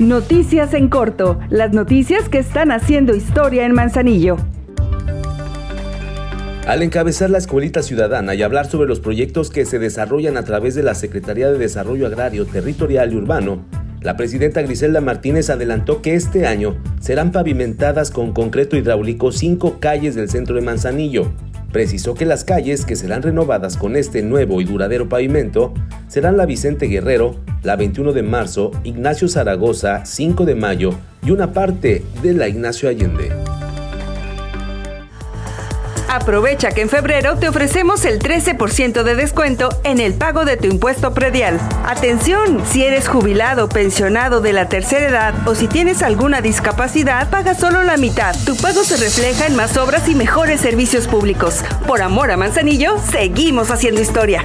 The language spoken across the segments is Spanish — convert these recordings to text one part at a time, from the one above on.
Noticias en corto, las noticias que están haciendo historia en Manzanillo. Al encabezar la escuelita ciudadana y hablar sobre los proyectos que se desarrollan a través de la Secretaría de Desarrollo Agrario, Territorial y Urbano, la presidenta Griselda Martínez adelantó que este año serán pavimentadas con concreto hidráulico cinco calles del centro de Manzanillo. Precisó que las calles que serán renovadas con este nuevo y duradero pavimento serán la Vicente Guerrero, la 21 de marzo, Ignacio Zaragoza, 5 de mayo y una parte de la Ignacio Allende. Aprovecha que en febrero te ofrecemos el 13% de descuento en el pago de tu impuesto predial. Atención, si eres jubilado, pensionado de la tercera edad o si tienes alguna discapacidad, paga solo la mitad. Tu pago se refleja en más obras y mejores servicios públicos. Por amor a Manzanillo, seguimos haciendo historia.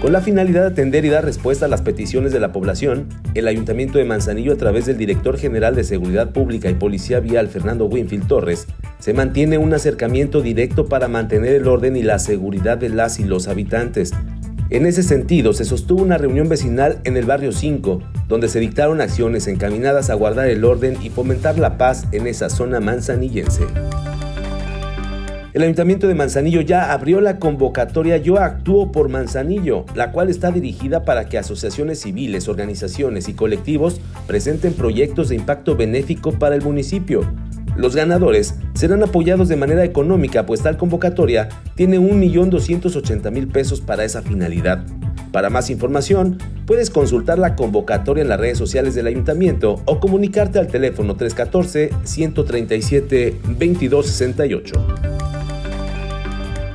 Con la finalidad de atender y dar respuesta a las peticiones de la población, el Ayuntamiento de Manzanillo, a través del Director General de Seguridad Pública y Policía Vial, Fernando Winfield Torres, se mantiene un acercamiento directo para mantener el orden y la seguridad de las y los habitantes. En ese sentido, se sostuvo una reunión vecinal en el barrio 5, donde se dictaron acciones encaminadas a guardar el orden y fomentar la paz en esa zona manzanillense. El Ayuntamiento de Manzanillo ya abrió la convocatoria Yo Actúo por Manzanillo, la cual está dirigida para que asociaciones civiles, organizaciones y colectivos presenten proyectos de impacto benéfico para el municipio. Los ganadores serán apoyados de manera económica, pues tal convocatoria tiene 1.280.000 pesos para esa finalidad. Para más información, puedes consultar la convocatoria en las redes sociales del ayuntamiento o comunicarte al teléfono 314-137-2268.